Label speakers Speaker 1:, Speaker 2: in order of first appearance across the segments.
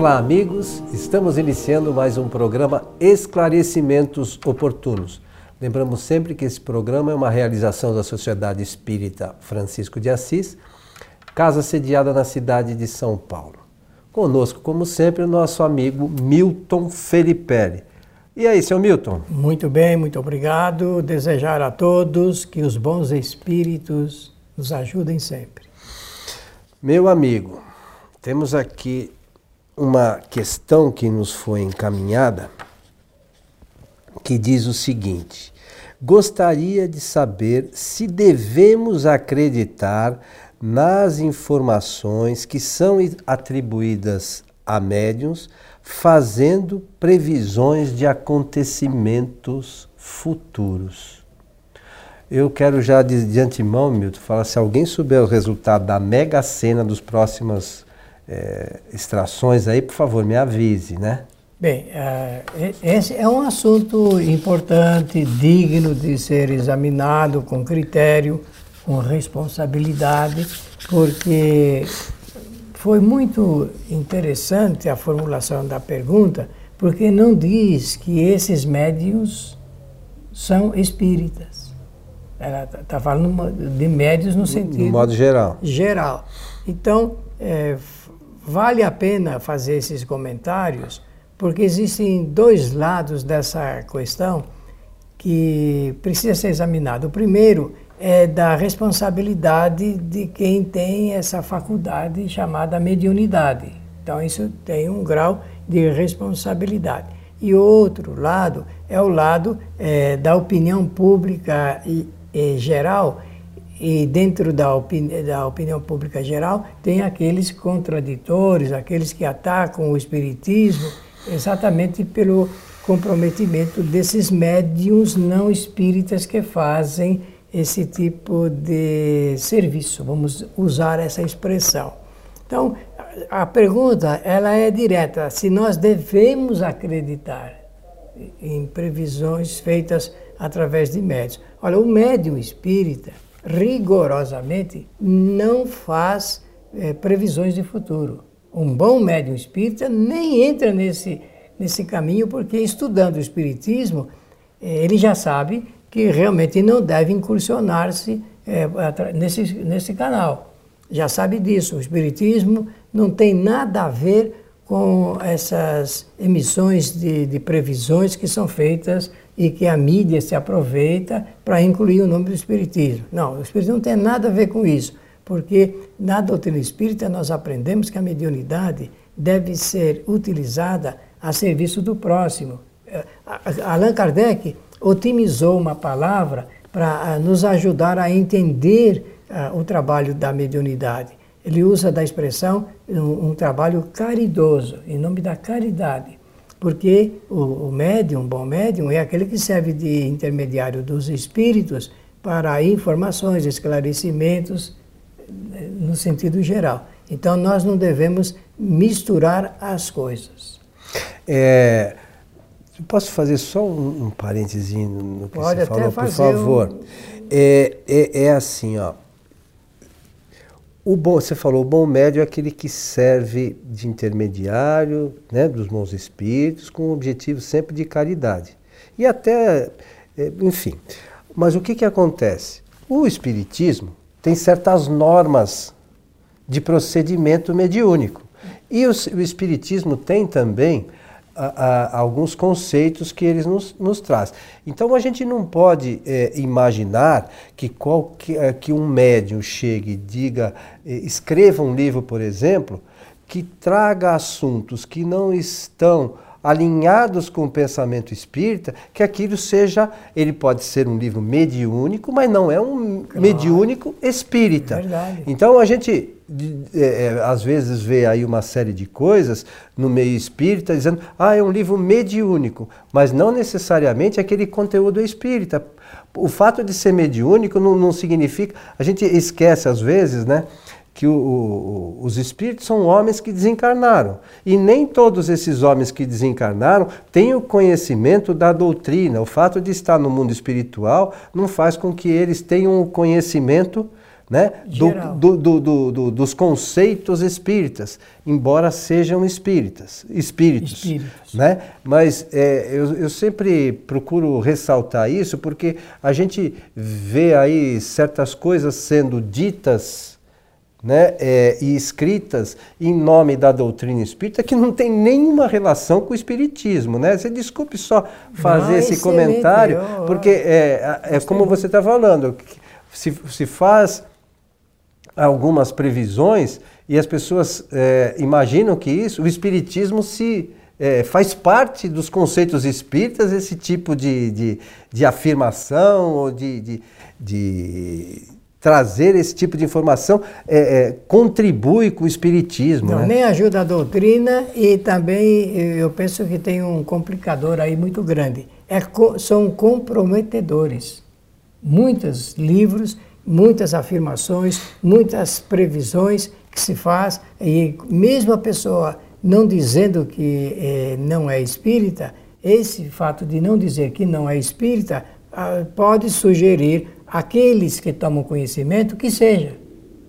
Speaker 1: Olá, amigos. Estamos iniciando mais um programa Esclarecimentos Oportunos. Lembramos sempre que esse programa é uma realização da Sociedade Espírita Francisco de Assis, casa sediada na cidade de São Paulo. Conosco, como sempre, o nosso amigo Milton Felipe. E aí, seu Milton?
Speaker 2: Muito bem, muito obrigado. Desejar a todos que os bons espíritos nos ajudem sempre.
Speaker 1: Meu amigo, temos aqui uma questão que nos foi encaminhada que diz o seguinte: Gostaria de saber se devemos acreditar nas informações que são atribuídas a médiums, fazendo previsões de acontecimentos futuros. Eu quero já de, de antemão, Milton, falar se alguém souber o resultado da mega cena dos próximos é, extrações aí, por favor, me avise, né?
Speaker 2: Bem, uh, esse é um assunto importante, digno de ser examinado com critério, com responsabilidade, porque foi muito interessante a formulação da pergunta, porque não diz que esses médios são espíritas. Ela está tá falando de médios no sentido.
Speaker 1: No modo geral.
Speaker 2: Geral. Então, é, vale a pena fazer esses comentários, porque existem dois lados dessa questão que precisa ser examinado. O primeiro é da responsabilidade de quem tem essa faculdade chamada mediunidade. Então, isso tem um grau de responsabilidade. E outro lado é o lado é, da opinião pública e, e geral, e dentro da, opini da opinião pública geral, tem aqueles contraditores, aqueles que atacam o espiritismo, exatamente pelo comprometimento desses médiums não espíritas que fazem esse tipo de serviço, vamos usar essa expressão. Então, a pergunta ela é direta, se nós devemos acreditar em previsões feitas através de médios. Olha, o médium espírita, rigorosamente não faz é, previsões de futuro. Um bom médium espírita nem entra nesse, nesse caminho, porque estudando o espiritismo, é, ele já sabe que realmente não deve incursionar-se é, nesse, nesse canal. Já sabe disso. O espiritismo não tem nada a ver com essas emissões de, de previsões que são feitas e que a mídia se aproveita para incluir o nome do Espiritismo. Não, o Espiritismo não tem nada a ver com isso, porque na doutrina espírita nós aprendemos que a mediunidade deve ser utilizada a serviço do próximo. Eh, Allan Kardec otimizou uma palavra para nos ajudar a entender o trabalho da mediunidade. Ele usa da expressão um, um trabalho caridoso, em nome da caridade porque o, o médium, um bom médium, é aquele que serve de intermediário dos espíritos para informações, esclarecimentos, eh, no sentido geral. Então nós não devemos misturar as coisas.
Speaker 1: É, posso fazer só um, um parênteses no que
Speaker 2: Pode
Speaker 1: você falou,
Speaker 2: por
Speaker 1: favor? Um... É, é, é assim, ó. O bom, você falou, o bom médio é aquele que serve de intermediário né, dos bons espíritos, com o objetivo sempre de caridade. E até, é, enfim. Mas o que, que acontece? O espiritismo tem certas normas de procedimento mediúnico. E o, o espiritismo tem também a, a, alguns conceitos que eles nos, nos traz. Então a gente não pode é, imaginar que, qualquer, é, que um médium chegue e diga, é, escreva um livro, por exemplo, que traga assuntos que não estão alinhados com o pensamento espírita, que aquilo seja, ele pode ser um livro mediúnico, mas não é um claro. mediúnico espírita.
Speaker 2: Verdade.
Speaker 1: Então a gente é, é, às vezes vê aí uma série de coisas no meio espírita dizendo, ah, é um livro mediúnico, mas não necessariamente aquele conteúdo espírita. O fato de ser mediúnico não, não significa, a gente esquece às vezes, né? que o, o, os espíritos são homens que desencarnaram. E nem todos esses homens que desencarnaram têm o conhecimento da doutrina. O fato de estar no mundo espiritual não faz com que eles tenham o conhecimento né? Do, do, do, dos conceitos espíritas, embora sejam espíritas, espíritos, espíritos. Né? Mas é, eu, eu sempre procuro ressaltar isso porque a gente vê aí certas coisas sendo ditas né, é, e escritas em nome da doutrina espírita que não tem nenhuma relação com o espiritismo, né? Você desculpe só fazer esse comentário, porque é, é como você está falando, se, se faz algumas previsões e as pessoas é, imaginam que isso, o espiritismo se é, faz parte dos conceitos espíritas esse tipo de, de, de afirmação ou de, de, de, trazer esse tipo de informação é, é contribui com o espiritismo.
Speaker 2: Não,
Speaker 1: né?
Speaker 2: Nem ajuda a doutrina e também eu penso que tem um complicador aí muito grande. É, são comprometedores. Muitos livros muitas afirmações, muitas previsões que se faz e mesmo a pessoa não dizendo que eh, não é espírita, esse fato de não dizer que não é espírita ah, pode sugerir aqueles que tomam conhecimento que seja.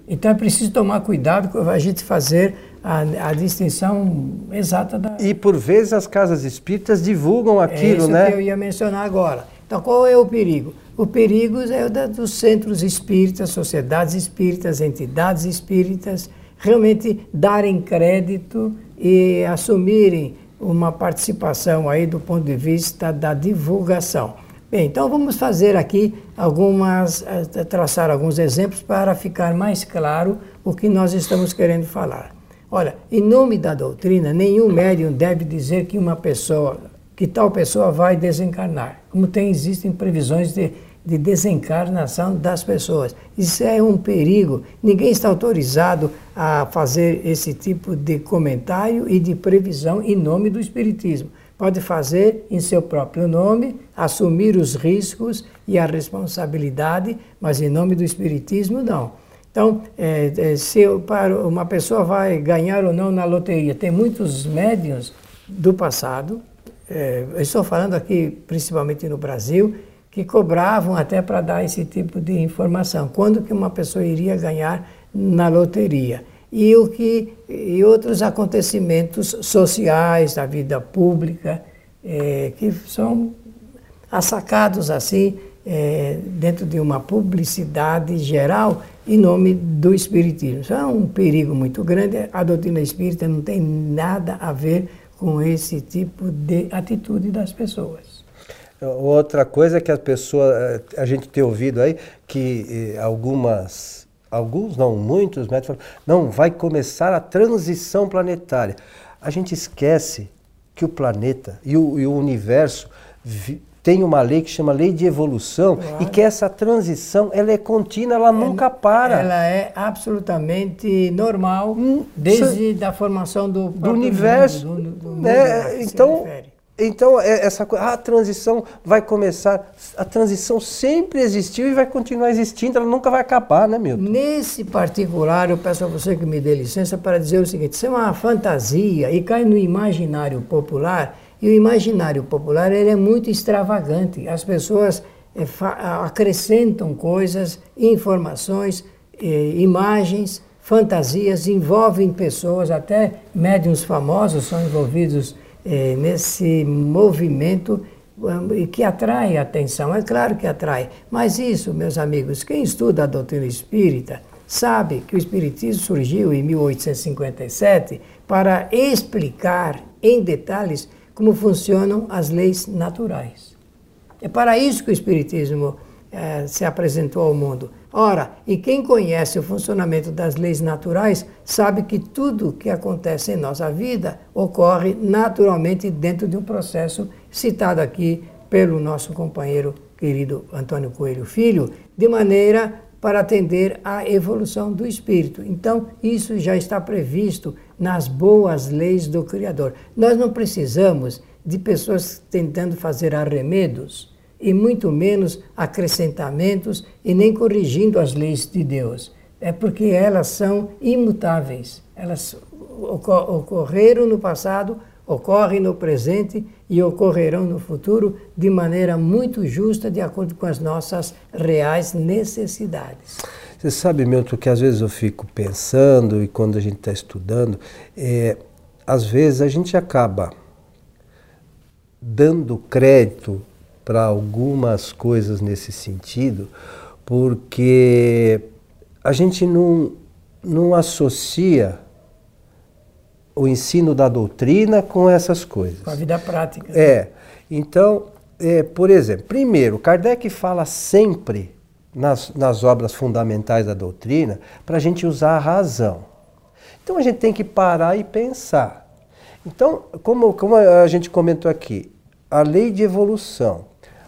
Speaker 2: Então é preciso tomar cuidado com a gente fazer a, a, distinção exata da.
Speaker 1: E por vezes as casas espíritas divulgam aquilo, é
Speaker 2: isso
Speaker 1: né?
Speaker 2: que eu ia mencionar agora. Então qual é o perigo? O perigo é o da, dos centros espíritas, sociedades espíritas, entidades espíritas, realmente darem crédito e assumirem uma participação aí do ponto de vista da divulgação. Bem, então vamos fazer aqui algumas, eh, traçar alguns exemplos para ficar mais claro o que nós estamos querendo falar. Olha, em nome da doutrina, nenhum médium deve dizer que uma pessoa, que tal pessoa vai desencarnar. Como tem, existem previsões de de desencarnação das pessoas. Isso é um perigo. Ninguém está autorizado a fazer esse tipo de comentário e de previsão em nome do Espiritismo. Pode fazer em seu próprio nome, assumir os riscos e a responsabilidade, mas em nome do Espiritismo, não. Então, é, é, se uma pessoa vai ganhar ou não na loteria, tem muitos médios do passado, é, estou falando aqui principalmente no Brasil, que cobravam até para dar esse tipo de informação. Quando que uma pessoa iria ganhar na loteria? E, o que, e outros acontecimentos sociais da vida pública é, que são assacados assim é, dentro de uma publicidade geral em nome do Espiritismo. Isso é um perigo muito grande. A doutrina espírita não tem nada a ver com esse tipo de atitude das pessoas.
Speaker 1: Outra coisa é que a pessoa, eh, a gente tem ouvido aí que eh, algumas, alguns não, muitos médicos falam, não, vai começar a transição planetária. A gente esquece que o planeta e o, e o universo vi, tem uma lei que chama lei de evolução claro. e que essa transição ela é contínua, ela, ela nunca para.
Speaker 2: Ela é absolutamente normal hum, desde a formação do,
Speaker 1: do universo. Mundo, do, do mundo é, então, então, é, essa a transição vai começar. A transição sempre existiu e vai continuar existindo, ela nunca vai acabar, né, Milton?
Speaker 2: Nesse particular, eu peço a você que me dê licença para dizer o seguinte: isso é uma fantasia e cai no imaginário popular. E o imaginário popular ele é muito extravagante. As pessoas é, acrescentam coisas, informações, é, imagens, fantasias, envolvem pessoas, até médiums famosos são envolvidos é, nesse movimento que atrai atenção. É claro que atrai, mas isso, meus amigos, quem estuda a doutrina espírita sabe que o Espiritismo surgiu em 1857 para explicar em detalhes como funcionam as leis naturais. É para isso que o Espiritismo é, se apresentou ao mundo Ora, e quem conhece o funcionamento das leis naturais sabe que tudo que acontece em nossa vida ocorre naturalmente dentro de um processo citado aqui pelo nosso companheiro querido Antônio Coelho Filho, de maneira para atender à evolução do espírito. Então, isso já está previsto nas boas leis do Criador. Nós não precisamos de pessoas tentando fazer arremedos e muito menos acrescentamentos e nem corrigindo as leis de Deus. É porque elas são imutáveis. Elas ocorreram no passado, ocorrem no presente e ocorrerão no futuro de maneira muito justa, de acordo com as nossas reais necessidades.
Speaker 1: Você sabe, Milton, que às vezes eu fico pensando e quando a gente está estudando, é, às vezes a gente acaba dando crédito para algumas coisas nesse sentido, porque a gente não, não associa o ensino da doutrina com essas coisas.
Speaker 2: Com a vida prática.
Speaker 1: É. Então, é, por exemplo, primeiro, Kardec fala sempre nas, nas obras fundamentais da doutrina para a gente usar a razão. Então a gente tem que parar e pensar. Então, como, como a gente comentou aqui, a lei de evolução.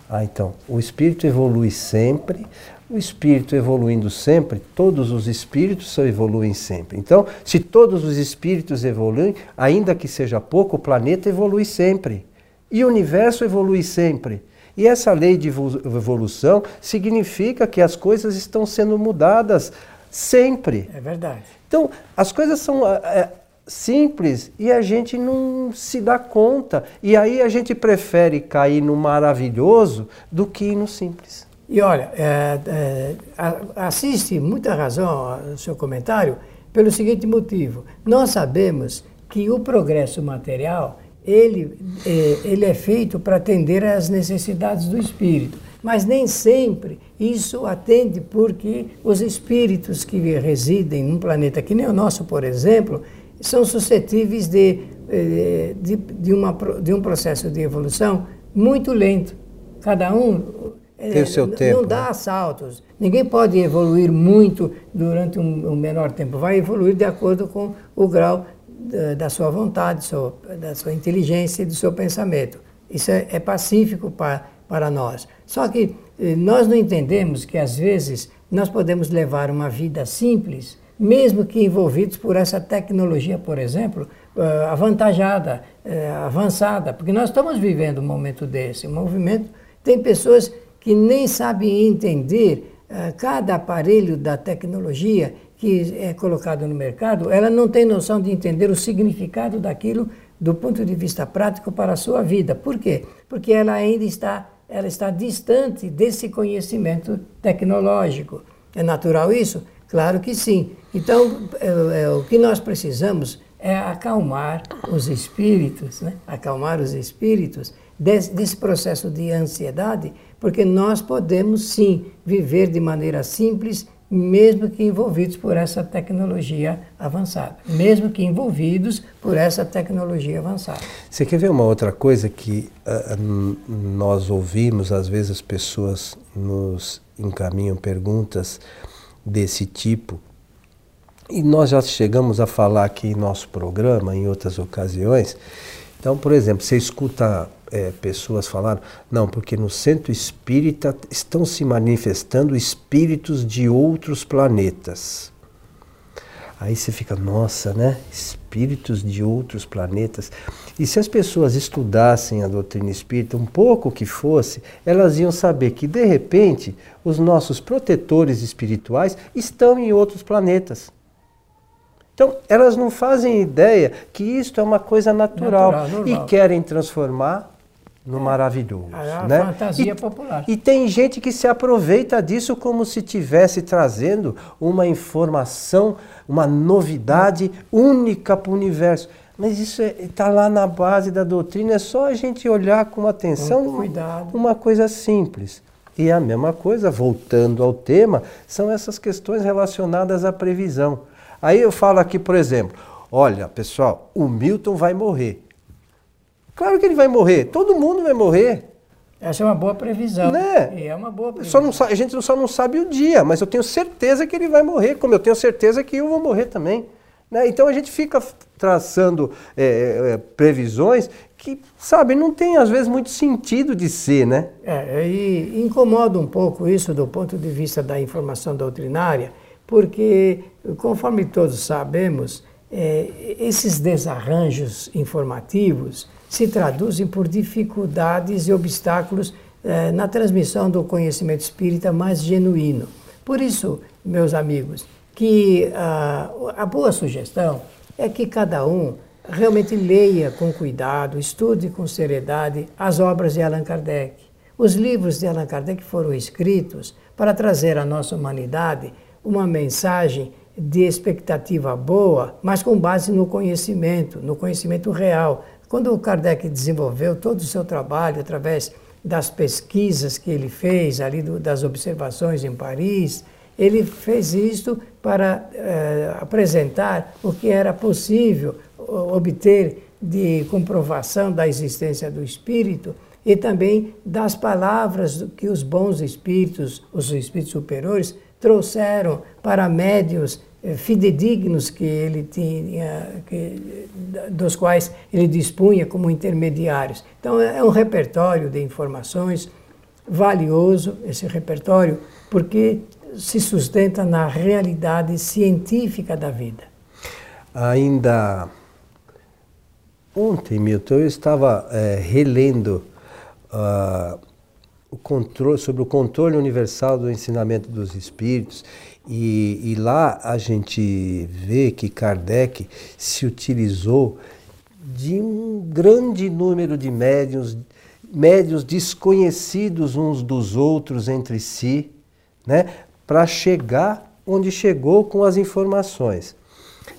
Speaker 1: Ah, então, o espírito evolui sempre, o espírito evoluindo sempre, todos os espíritos evoluem sempre. Então, se todos os espíritos evoluem, ainda que seja pouco, o planeta evolui sempre. E o universo evolui sempre. E essa lei de evolução significa que as coisas estão sendo mudadas sempre.
Speaker 2: É verdade.
Speaker 1: Então, as coisas são é, simples e a gente não se dá conta. E aí a gente prefere cair no maravilhoso do que ir no simples.
Speaker 2: E olha, é, é, assiste muita razão ao seu comentário pelo seguinte motivo. Nós sabemos que o progresso material ele, é, ele é feito para atender às necessidades do espírito. Mas nem sempre isso atende porque os espíritos que residem num planeta que nem o nosso, por exemplo, são suscetíveis de, é, de, de, uma, de um processo de evolução muito lento. Cada um
Speaker 1: tem o seu tempo.
Speaker 2: Não dá né? saltos. Ninguém pode evoluir muito durante um, um, menor tempo. Vai evoluir de acordo com o grau da, da sua vontade, so, da sua inteligência e do seu pensamento. Isso é, é pacífico para, para nós. Só que eh, nós não entendemos que, às vezes, nós podemos levar uma vida simples, mesmo que envolvidos por essa tecnologia, por exemplo, uh, avantajada, avançada, porque nós estamos vivendo um momento desse, um movimento. Tem pessoas que nem sabem entender uh, cada aparelho da tecnologia que é colocado no mercado, ela não tem noção de entender o significado daquilo do ponto de vista prático para a sua vida. Por quê? Porque ela ainda está, ela está distante desse conhecimento tecnológico. É natural isso? Claro que sim. Então, é, é, o que nós precisamos é acalmar os espíritos, né? acalmar os espíritos desse, desse processo de ansiedade, porque nós podemos sim viver de maneira simples mesmo que envolvidos por essa tecnologia avançada, mesmo que envolvidos por essa tecnologia avançada.
Speaker 1: Você quer ver uma outra coisa que uh, nós ouvimos, às vezes as pessoas nos encaminham perguntas desse tipo, e nós já chegamos a falar aqui em nosso programa, em outras ocasiões. Então, por exemplo, você escuta é, pessoas falaram, não, porque no centro espírita estão se manifestando espíritos de outros planetas. Aí você fica, nossa, né? Espíritos de outros planetas. E se as pessoas estudassem a doutrina espírita, um pouco que fosse, elas iam saber que, de repente, os nossos protetores espirituais estão em outros planetas. Então, elas não fazem ideia que isto é uma coisa natural, natural e querem transformar no maravilhoso. É né?
Speaker 2: fantasia
Speaker 1: e,
Speaker 2: popular.
Speaker 1: E tem gente que se aproveita disso como se tivesse trazendo uma informação, uma novidade única para o universo. Mas isso está é, lá na base da doutrina, é só a gente olhar com atenção
Speaker 2: com cuidado.
Speaker 1: uma coisa simples. E a mesma coisa, voltando ao tema, são essas questões relacionadas à previsão. Aí eu falo aqui, por exemplo, olha, pessoal, o Milton vai morrer. Claro que ele vai morrer, todo mundo vai morrer.
Speaker 2: Essa é uma boa previsão.
Speaker 1: Né?
Speaker 2: É uma boa previsão.
Speaker 1: Só não, a gente só não sabe o dia, mas eu tenho certeza que ele vai morrer, como eu tenho certeza que eu vou morrer também. Né? Então a gente fica traçando é, é, previsões que, sabe, não tem às vezes muito sentido de ser, né?
Speaker 2: É, e incomoda um pouco isso do ponto de vista da informação doutrinária, porque, conforme todos sabemos, é, esses desarranjos informativos se traduzem por dificuldades e obstáculos eh, na transmissão do conhecimento espírita mais genuíno. Por isso, meus amigos, que ah, a boa sugestão é que cada um realmente leia com cuidado, estude com seriedade as obras de Allan Kardec. Os livros de Allan Kardec foram escritos para trazer à nossa humanidade uma mensagem de expectativa boa, mas com base no conhecimento, no conhecimento real. Quando o Kardec desenvolveu todo o seu trabalho através das pesquisas que ele fez, ali do, das observações em Paris, ele fez isto para eh, apresentar o que era possível obter de comprovação da existência do espírito e também das palavras que os bons espíritos, os espíritos superiores, trouxeram para médios eh, fidedignos que ele tinha, que, dos quais ele dispunha como intermediários. Então é um repertório de informações valioso esse repertório porque se sustenta na realidade científica da vida.
Speaker 1: Ainda ontem, Milton, eu estava é, relendo uh, o controle, sobre o controle universal do ensinamento dos espíritos e, e, lá a gente vê que Kardec se utilizou de um grande número de médiuns, médiuns desconhecidos uns dos outros entre si, né, para chegar onde chegou com as informações.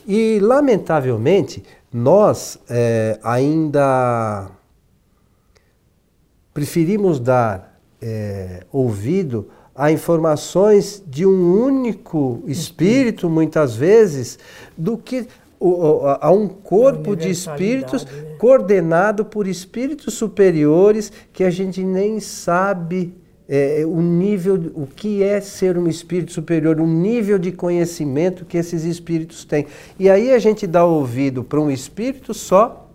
Speaker 1: E, lamentavelmente, nós é, ainda preferimos dar é, ouvido a informações de um único espírito, muitas vezes, do que a um corpo de espíritos né? coordenado por espíritos superiores que a gente nem sabe é, o nível, o que é ser um espírito superior, o nível de conhecimento que esses espíritos têm. E aí a gente dá ouvido para um espírito só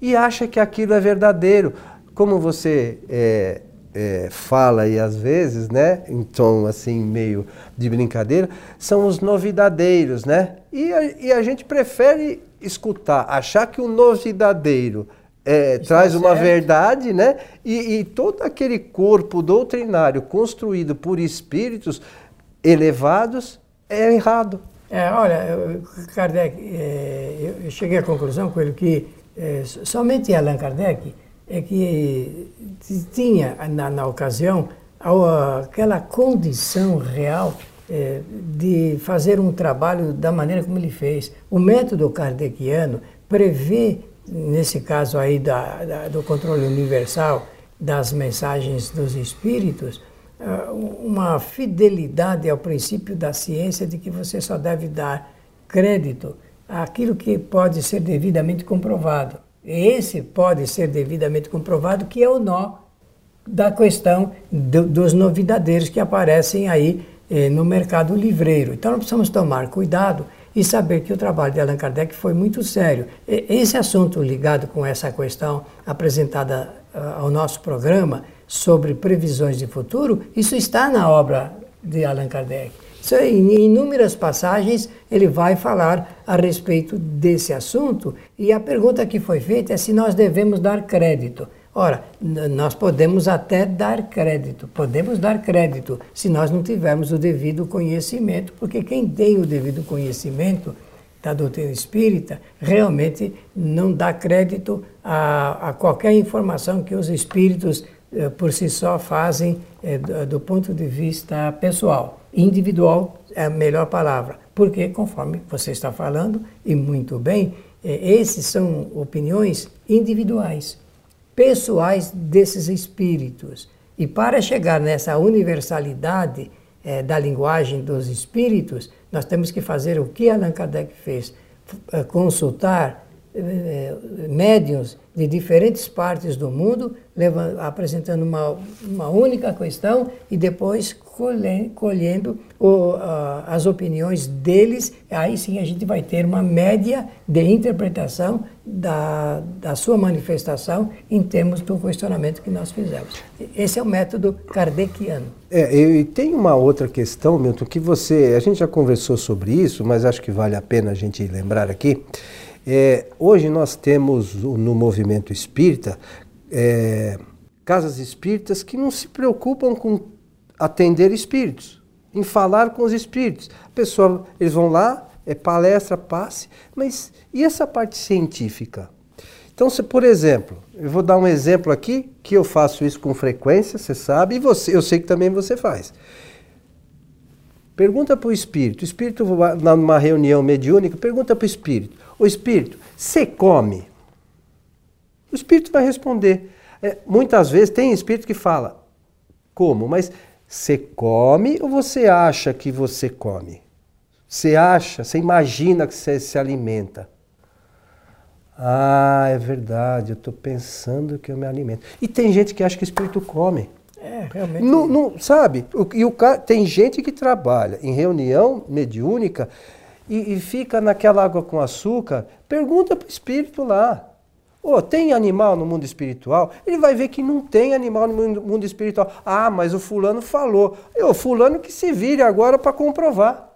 Speaker 1: e acha que aquilo é verdadeiro. Como você é, é, fala e às vezes, né, em tom assim meio de brincadeira, são os novidadeiros, né? E a, e a gente prefere escutar, achar que o novidadeiro é, traz uma certo. verdade, né? E, e, todo aquele corpo doutrinário construído por espíritos elevados é errado.
Speaker 2: É, olha, Kardec, é, eu cheguei à conclusão com ele que é, somente Allan Kardec é que tinha, na, na ocasião, aquela condição real é, de fazer um trabalho da maneira como ele fez. O método kardeciano prevê nesse caso aí da, da, do controle universal das mensagens dos espíritos, uma fidelidade ao princípio da ciência de que você só deve dar crédito àquilo que pode ser devidamente comprovado. Esse pode ser devidamente comprovado, que é o nó da questão do, dos novidadeiros que aparecem aí eh, no mercado livreiro. Então nós precisamos tomar cuidado e saber que o trabalho de Allan Kardec foi muito sério. Esse assunto ligado com essa questão apresentada ah, ao nosso programa sobre previsões de futuro, isso está na obra de Allan Kardec. Em inúmeras passagens ele vai falar a respeito desse assunto e a pergunta que foi feita é se nós devemos dar crédito. Ora, nós podemos até dar crédito, podemos dar crédito se nós não tivermos o devido conhecimento, porque quem tem o devido conhecimento da doutrina espírita realmente não dá crédito a, a qualquer informação que os espíritos eh, por si só fazem eh, do, do ponto de vista pessoal. Individual é a melhor palavra, porque, conforme você está falando, e muito bem, eh, esses são opiniões individuais pessoais desses espíritos. E para chegar nessa universalidade é, da linguagem dos espíritos, nós temos que fazer o que Allan Kardec fez: eh, consultar é, médiuns de diferentes partes do mundo, apresentando uma, uma única questão e depois colhendo o, as opiniões deles, aí sim a gente vai ter uma média de interpretação da, da sua manifestação em termos do questionamento que nós fizemos. Esse é o método kardeciano.
Speaker 1: É, e tem uma outra questão, Milton, que você, a gente já conversou sobre isso, mas acho que vale a pena a gente lembrar aqui. É, hoje nós temos no movimento espírita é, casas espíritas que não se preocupam com atender espíritos, em falar com os espíritos. A pessoa, eles vão lá, é palestra, passe, mas e essa parte científica? Então, se, por exemplo, eu vou dar um exemplo aqui, que eu faço isso com frequência, você sabe, e você, eu sei que também você faz. Pergunta para o espírito, o espírito, numa reunião mediúnica, pergunta para o espírito: O espírito, você come? O espírito vai responder. É, muitas vezes tem espírito que fala, como? Mas você come ou você acha que você come? Você acha, você imagina que você se alimenta. Ah, é verdade, eu estou pensando que eu me alimento. E tem gente que acha que o espírito come.
Speaker 2: É, realmente.
Speaker 1: Não, sabe? E o, tem gente que trabalha em reunião mediúnica e, e fica naquela água com açúcar. Pergunta para o espírito lá. Oh, tem animal no mundo espiritual? Ele vai ver que não tem animal no mundo espiritual. Ah, mas o fulano falou. O fulano que se vire agora para comprovar.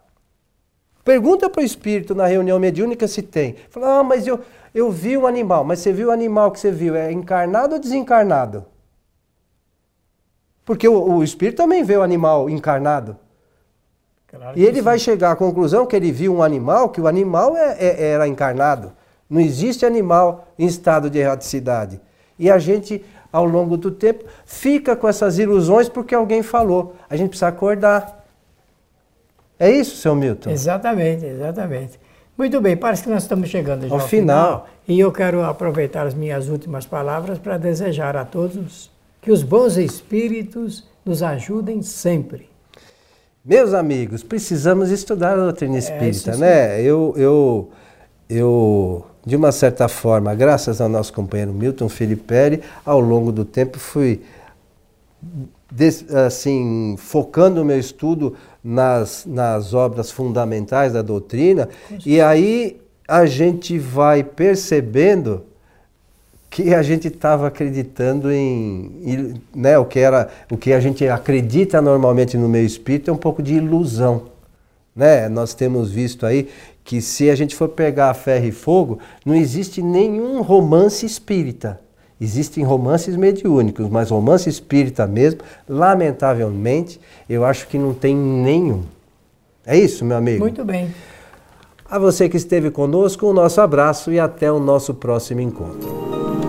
Speaker 1: Pergunta para o espírito na reunião mediúnica se tem. Fala, ah, mas eu, eu vi um animal. Mas você viu o animal que você viu? É encarnado ou desencarnado? Porque o, o espírito também vê o animal encarnado. Claro e ele sim. vai chegar à conclusão que ele viu um animal, que o animal é, é, era encarnado. Não existe animal em estado de erraticidade. E a gente, ao longo do tempo, fica com essas ilusões porque alguém falou. A gente precisa acordar. É isso, seu Milton?
Speaker 2: Exatamente, exatamente. Muito bem, parece que nós estamos chegando já ao, ao final. final. E eu quero aproveitar as minhas últimas palavras para desejar a todos que os bons espíritos nos ajudem sempre.
Speaker 1: Meus amigos, precisamos estudar a doutrina é, espírita, é, né? Eu, eu, eu, de uma certa forma, graças ao nosso companheiro Milton Felipe, ao longo do tempo fui assim, focando o meu estudo nas, nas obras fundamentais da doutrina, e aí a gente vai percebendo que a gente estava acreditando em, né, o que era, o que a gente acredita normalmente no meio espírita é um pouco de ilusão, né? Nós temos visto aí que se a gente for pegar ferro e fogo, não existe nenhum romance espírita. Existem romances mediúnicos, mas romance espírita mesmo, lamentavelmente, eu acho que não tem nenhum. É isso, meu amigo?
Speaker 2: Muito bem.
Speaker 1: A você que esteve conosco, o nosso abraço e até o nosso próximo encontro.